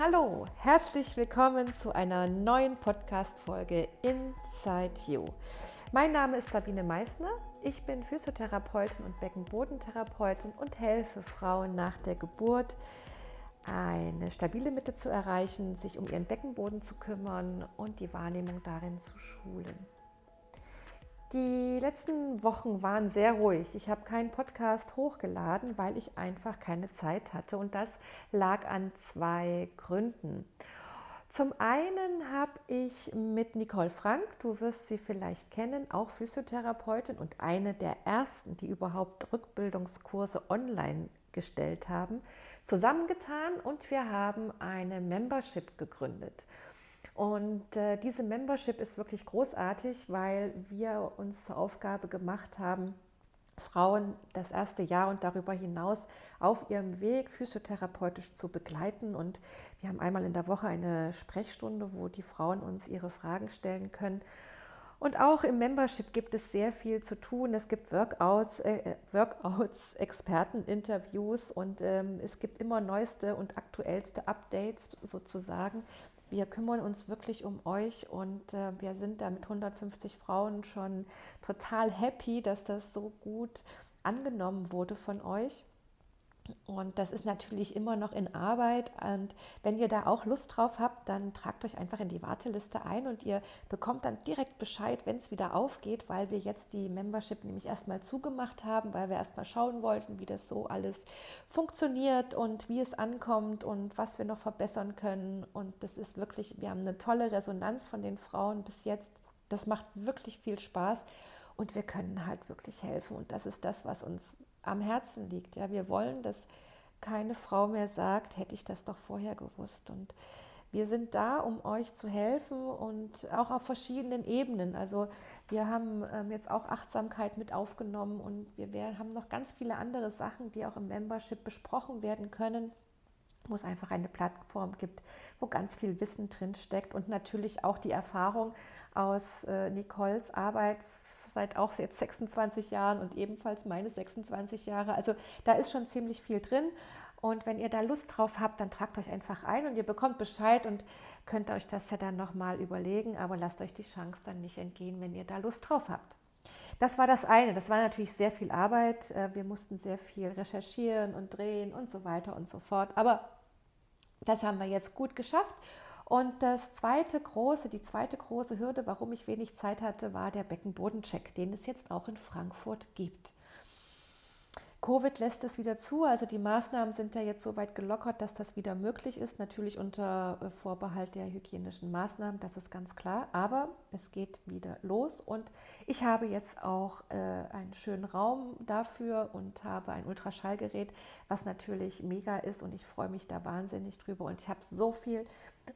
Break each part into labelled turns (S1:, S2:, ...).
S1: Hallo, herzlich willkommen zu einer neuen Podcast-Folge Inside You. Mein Name ist Sabine Meissner. Ich bin Physiotherapeutin und Beckenbodentherapeutin und helfe Frauen nach der Geburt, eine stabile Mitte zu erreichen, sich um ihren Beckenboden zu kümmern und die Wahrnehmung darin zu schulen. Die letzten Wochen waren sehr ruhig. Ich habe keinen Podcast hochgeladen, weil ich einfach keine Zeit hatte. Und das lag an zwei Gründen. Zum einen habe ich mit Nicole Frank, du wirst sie vielleicht kennen, auch Physiotherapeutin und eine der ersten, die überhaupt Rückbildungskurse online gestellt haben, zusammengetan und wir haben eine Membership gegründet. Und äh, diese Membership ist wirklich großartig, weil wir uns zur Aufgabe gemacht haben, Frauen das erste Jahr und darüber hinaus auf ihrem Weg physiotherapeutisch zu begleiten. Und wir haben einmal in der Woche eine Sprechstunde, wo die Frauen uns ihre Fragen stellen können. Und auch im Membership gibt es sehr viel zu tun. Es gibt Workouts, äh, äh Workouts Experteninterviews und ähm, es gibt immer neueste und aktuellste Updates sozusagen wir kümmern uns wirklich um euch und äh, wir sind da mit 150 Frauen schon total happy, dass das so gut angenommen wurde von euch. Und das ist natürlich immer noch in Arbeit. Und wenn ihr da auch Lust drauf habt, dann tragt euch einfach in die Warteliste ein und ihr bekommt dann direkt Bescheid, wenn es wieder aufgeht, weil wir jetzt die Membership nämlich erstmal zugemacht haben, weil wir erstmal schauen wollten, wie das so alles funktioniert und wie es ankommt und was wir noch verbessern können. Und das ist wirklich, wir haben eine tolle Resonanz von den Frauen bis jetzt. Das macht wirklich viel Spaß und wir können halt wirklich helfen. Und das ist das, was uns am Herzen liegt. Ja, wir wollen, dass keine Frau mehr sagt, hätte ich das doch vorher gewusst. Und wir sind da, um euch zu helfen und auch auf verschiedenen Ebenen. Also wir haben ähm, jetzt auch Achtsamkeit mit aufgenommen und wir haben noch ganz viele andere Sachen, die auch im Membership besprochen werden können, wo es einfach eine Plattform gibt, wo ganz viel Wissen drin steckt und natürlich auch die Erfahrung aus äh, Nicoles Arbeit seit auch jetzt 26 Jahren und ebenfalls meine 26 Jahre. Also da ist schon ziemlich viel drin. Und wenn ihr da Lust drauf habt, dann tragt euch einfach ein und ihr bekommt Bescheid und könnt euch das ja dann nochmal überlegen. Aber lasst euch die Chance dann nicht entgehen, wenn ihr da Lust drauf habt. Das war das eine. Das war natürlich sehr viel Arbeit. Äh, wir mussten sehr viel recherchieren und drehen und so weiter und so fort. Aber das haben wir jetzt gut geschafft. Und das zweite große, die zweite große Hürde, warum ich wenig Zeit hatte, war der Beckenbodencheck, den es jetzt auch in Frankfurt gibt. Covid lässt es wieder zu, also die Maßnahmen sind ja jetzt so weit gelockert, dass das wieder möglich ist, natürlich unter äh, Vorbehalt der hygienischen Maßnahmen, das ist ganz klar, aber es geht wieder los und ich habe jetzt auch äh, einen schönen Raum dafür und habe ein Ultraschallgerät, was natürlich mega ist und ich freue mich da wahnsinnig drüber. Und ich habe so viel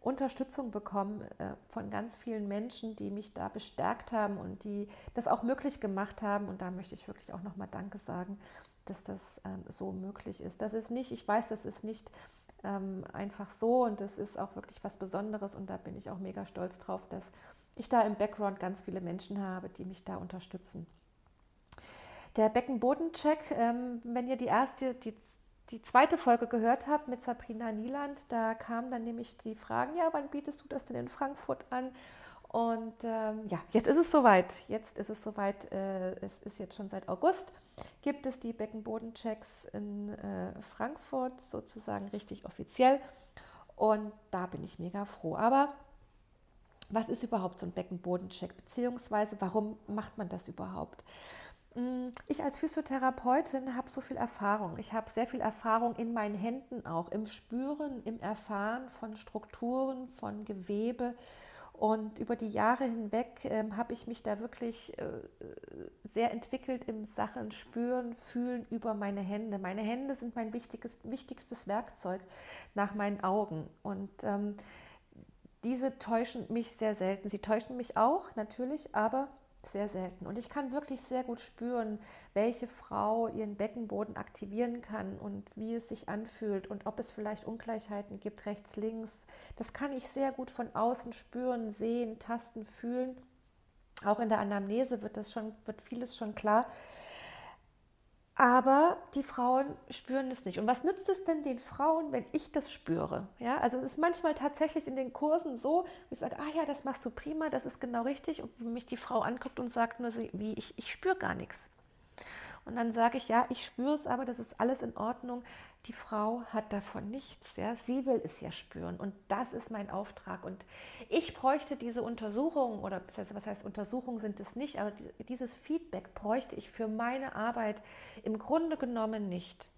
S1: Unterstützung bekommen äh, von ganz vielen Menschen, die mich da bestärkt haben und die das auch möglich gemacht haben. Und da möchte ich wirklich auch nochmal Danke sagen dass das ähm, so möglich ist. Das ist nicht, ich weiß, das ist nicht ähm, einfach so und das ist auch wirklich was Besonderes und da bin ich auch mega stolz drauf, dass ich da im Background ganz viele Menschen habe, die mich da unterstützen. Der Beckenbodencheck, ähm, wenn ihr die erste, die, die zweite Folge gehört habt mit Sabrina Nieland, da kamen dann nämlich die Fragen, ja, wann bietest du das denn in Frankfurt an? Und ähm, ja, jetzt ist es soweit. Jetzt ist es soweit. Äh, es ist jetzt schon seit August gibt es die Beckenbodenchecks in äh, Frankfurt sozusagen richtig offiziell. Und da bin ich mega froh. Aber was ist überhaupt so ein Beckenbodencheck? Beziehungsweise warum macht man das überhaupt? Mm, ich als Physiotherapeutin habe so viel Erfahrung. Ich habe sehr viel Erfahrung in meinen Händen auch, im Spüren, im Erfahren von Strukturen, von Gewebe, und über die Jahre hinweg ähm, habe ich mich da wirklich äh, sehr entwickelt im Sachen Spüren, Fühlen über meine Hände. Meine Hände sind mein wichtiges, wichtigstes Werkzeug nach meinen Augen. Und ähm, diese täuschen mich sehr selten. Sie täuschen mich auch natürlich, aber sehr selten. Und ich kann wirklich sehr gut spüren, welche Frau ihren Beckenboden aktivieren kann und wie es sich anfühlt und ob es vielleicht Ungleichheiten gibt, rechts, links. Das kann ich sehr gut von außen spüren, sehen, tasten, fühlen. Auch in der Anamnese wird, das schon, wird vieles schon klar. Aber die Frauen spüren es nicht. Und was nützt es denn den Frauen, wenn ich das spüre? Ja, also es ist manchmal tatsächlich in den Kursen so, ich sage, ah ja, das machst du prima, das ist genau richtig. Und mich die Frau anguckt und sagt nur wie ich, ich spüre gar nichts. Und dann sage ich, ja, ich spüre es, aber das ist alles in Ordnung die Frau hat davon nichts. Ja? Sie will es ja spüren und das ist mein Auftrag. Und ich bräuchte diese Untersuchungen, oder was heißt Untersuchungen sind es nicht, aber dieses Feedback bräuchte ich für meine Arbeit im Grunde genommen nicht.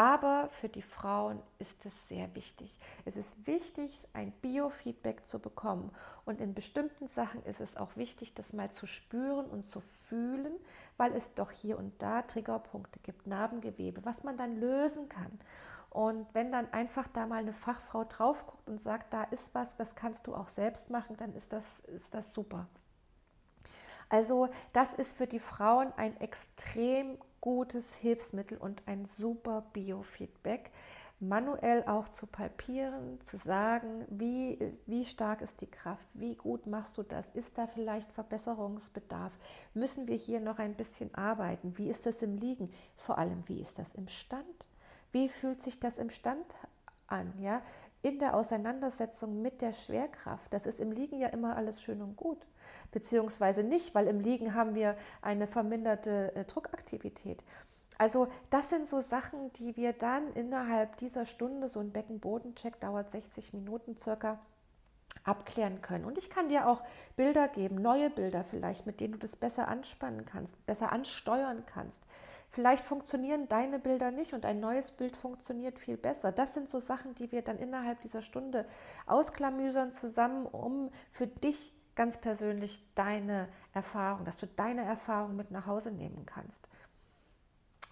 S1: Aber für die Frauen ist es sehr wichtig. Es ist wichtig, ein Biofeedback zu bekommen. Und in bestimmten Sachen ist es auch wichtig, das mal zu spüren und zu fühlen, weil es doch hier und da Triggerpunkte gibt, Narbengewebe, was man dann lösen kann. Und wenn dann einfach da mal eine Fachfrau drauf guckt und sagt, da ist was, das kannst du auch selbst machen, dann ist das, ist das super. Also das ist für die Frauen ein extrem gutes Hilfsmittel und ein super Biofeedback. Manuell auch zu palpieren, zu sagen, wie, wie stark ist die Kraft, wie gut machst du das, ist da vielleicht Verbesserungsbedarf, müssen wir hier noch ein bisschen arbeiten, wie ist das im Liegen, vor allem wie ist das im Stand, wie fühlt sich das im Stand an, ja, in der Auseinandersetzung mit der Schwerkraft, das ist im Liegen ja immer alles schön und gut beziehungsweise nicht, weil im Liegen haben wir eine verminderte äh, Druckaktivität. Also das sind so Sachen, die wir dann innerhalb dieser Stunde, so ein Beckenbodencheck dauert 60 Minuten circa, abklären können. Und ich kann dir auch Bilder geben, neue Bilder vielleicht, mit denen du das besser anspannen kannst, besser ansteuern kannst. Vielleicht funktionieren deine Bilder nicht und ein neues Bild funktioniert viel besser. Das sind so Sachen, die wir dann innerhalb dieser Stunde ausklamüsern zusammen, um für dich ganz persönlich deine Erfahrung, dass du deine Erfahrung mit nach Hause nehmen kannst.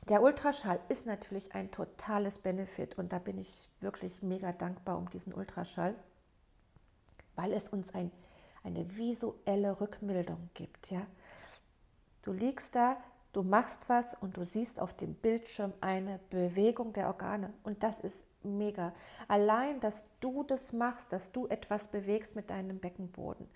S1: Der Ultraschall ist natürlich ein totales Benefit und da bin ich wirklich mega dankbar um diesen Ultraschall, weil es uns ein, eine visuelle Rückmeldung gibt. Ja? Du liegst da, du machst was und du siehst auf dem Bildschirm eine Bewegung der Organe und das ist mega. Allein, dass du das machst, dass du etwas bewegst mit deinem Beckenboden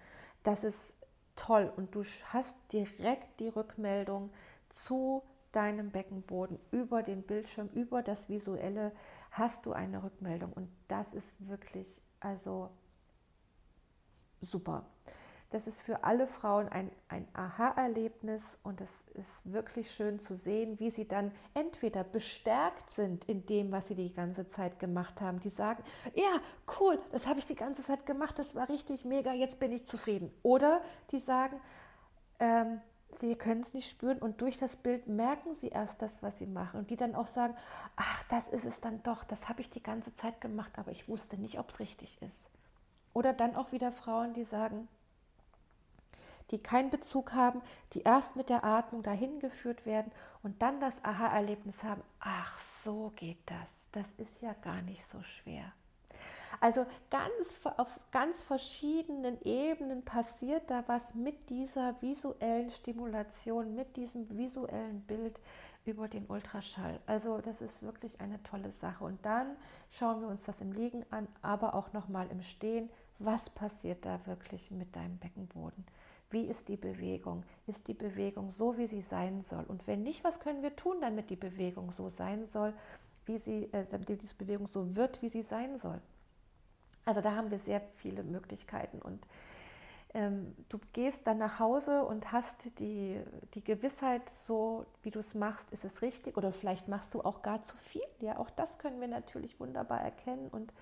S1: das ist toll und du hast direkt die Rückmeldung zu deinem Beckenboden über den Bildschirm, über das Visuelle hast du eine Rückmeldung und das ist wirklich also super. Das ist für alle Frauen ein, ein Aha-Erlebnis und es ist wirklich schön zu sehen, wie sie dann entweder bestärkt sind in dem, was sie die ganze Zeit gemacht haben. Die sagen, ja, cool, das habe ich die ganze Zeit gemacht, das war richtig mega, jetzt bin ich zufrieden. Oder die sagen, ähm, sie können es nicht spüren und durch das Bild merken sie erst das, was sie machen. Und die dann auch sagen, ach, das ist es dann doch, das habe ich die ganze Zeit gemacht, aber ich wusste nicht, ob es richtig ist. Oder dann auch wieder Frauen, die sagen, die keinen Bezug haben, die erst mit der Atmung dahin geführt werden und dann das Aha-Erlebnis haben, ach, so geht das. Das ist ja gar nicht so schwer. Also ganz auf ganz verschiedenen Ebenen passiert da was mit dieser visuellen Stimulation, mit diesem visuellen Bild über den Ultraschall. Also das ist wirklich eine tolle Sache. Und dann schauen wir uns das im Liegen an, aber auch nochmal im Stehen. Was passiert da wirklich mit deinem Beckenboden? Wie ist die Bewegung? Ist die Bewegung so, wie sie sein soll? Und wenn nicht, was können wir tun, damit die Bewegung so sein soll, wie sie, äh, damit diese Bewegung so wird, wie sie sein soll? Also da haben wir sehr viele Möglichkeiten und ähm, du gehst dann nach Hause und hast die, die Gewissheit, so wie du es machst, ist es richtig oder vielleicht machst du auch gar zu viel. Ja, auch das können wir natürlich wunderbar erkennen und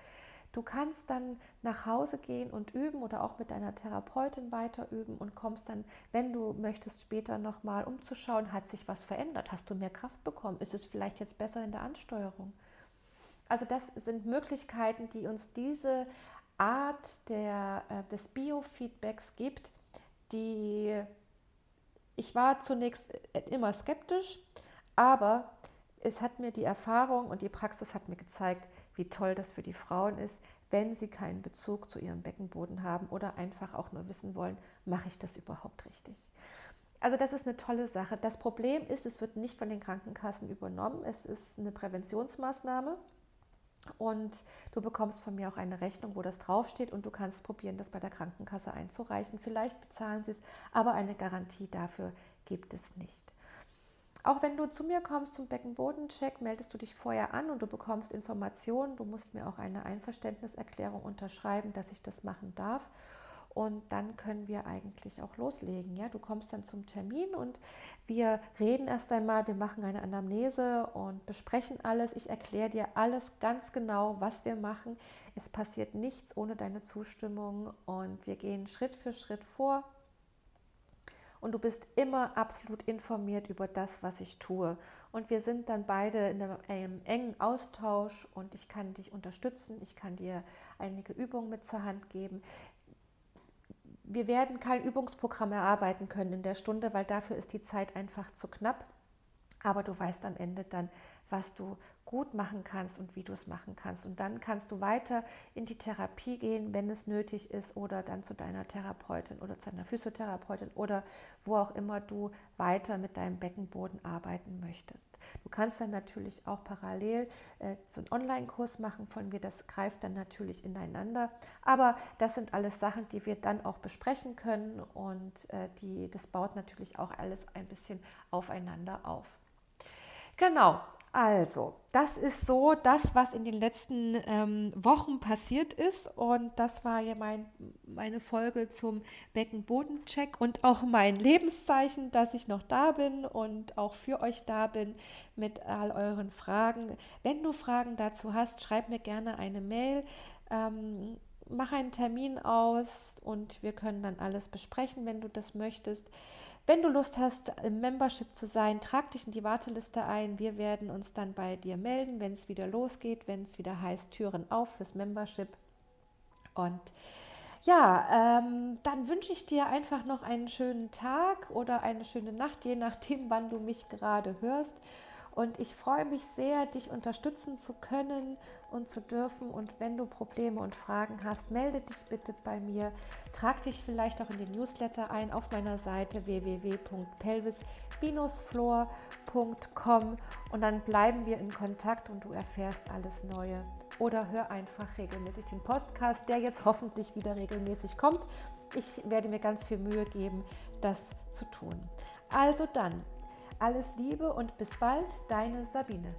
S1: Du kannst dann nach Hause gehen und üben oder auch mit deiner Therapeutin weiter üben und kommst dann, wenn du möchtest, später nochmal umzuschauen, hat sich was verändert? Hast du mehr Kraft bekommen? Ist es vielleicht jetzt besser in der Ansteuerung? Also das sind Möglichkeiten, die uns diese Art der, äh, des Biofeedbacks gibt, die ich war zunächst äh, immer skeptisch, aber es hat mir die Erfahrung und die Praxis hat mir gezeigt, wie toll das für die Frauen ist, wenn sie keinen Bezug zu ihrem Beckenboden haben oder einfach auch nur wissen wollen, mache ich das überhaupt richtig. Also das ist eine tolle Sache. Das Problem ist, es wird nicht von den Krankenkassen übernommen. Es ist eine Präventionsmaßnahme. Und du bekommst von mir auch eine Rechnung, wo das draufsteht und du kannst probieren, das bei der Krankenkasse einzureichen. Vielleicht bezahlen sie es, aber eine Garantie dafür gibt es nicht. Auch wenn du zu mir kommst zum Beckenbodencheck, meldest du dich vorher an und du bekommst Informationen. Du musst mir auch eine Einverständniserklärung unterschreiben, dass ich das machen darf. Und dann können wir eigentlich auch loslegen. Ja? Du kommst dann zum Termin und wir reden erst einmal, wir machen eine Anamnese und besprechen alles. Ich erkläre dir alles ganz genau, was wir machen. Es passiert nichts ohne deine Zustimmung und wir gehen Schritt für Schritt vor. Und du bist immer absolut informiert über das, was ich tue. Und wir sind dann beide in einem engen Austausch und ich kann dich unterstützen, ich kann dir einige Übungen mit zur Hand geben wir werden kein Übungsprogramm erarbeiten können in der Stunde, weil dafür ist die Zeit einfach zu knapp. Aber du weißt am Ende dann, was du gut machen kannst und wie du es machen kannst. Und dann kannst du weiter in die Therapie gehen, wenn es nötig ist, oder dann zu deiner Therapeutin oder zu einer Physiotherapeutin oder wo auch immer du weiter mit deinem Beckenboden arbeiten möchtest. Du kannst dann natürlich auch parallel äh, so einen Online-Kurs machen von mir. Das greift dann natürlich ineinander. Aber das sind alles Sachen, die wir dann auch besprechen können und äh, die, das baut natürlich auch alles ein bisschen aufeinander auf. Genau, also, das ist so das, was in den letzten ähm, Wochen passiert ist. Und das war ja mein, meine Folge zum Beckenbodencheck und auch mein Lebenszeichen, dass ich noch da bin und auch für euch da bin mit all euren Fragen. Wenn du Fragen dazu hast, schreib mir gerne eine Mail. Ähm, mach einen Termin aus und wir können dann alles besprechen, wenn du das möchtest. Wenn du Lust hast, im Membership zu sein, trag dich in die Warteliste ein. Wir werden uns dann bei dir melden, wenn es wieder losgeht, wenn es wieder heißt Türen auf fürs Membership. Und ja, ähm, dann wünsche ich dir einfach noch einen schönen Tag oder eine schöne Nacht, je nachdem, wann du mich gerade hörst. Und ich freue mich sehr, dich unterstützen zu können und zu dürfen. Und wenn du Probleme und Fragen hast, melde dich bitte bei mir. Trag dich vielleicht auch in den Newsletter ein auf meiner Seite www.pelvis-floor.com und dann bleiben wir in Kontakt und du erfährst alles Neue. Oder hör einfach regelmäßig den Podcast, der jetzt hoffentlich wieder regelmäßig kommt. Ich werde mir ganz viel Mühe geben, das zu tun. Also dann, alles Liebe und bis bald, deine Sabine.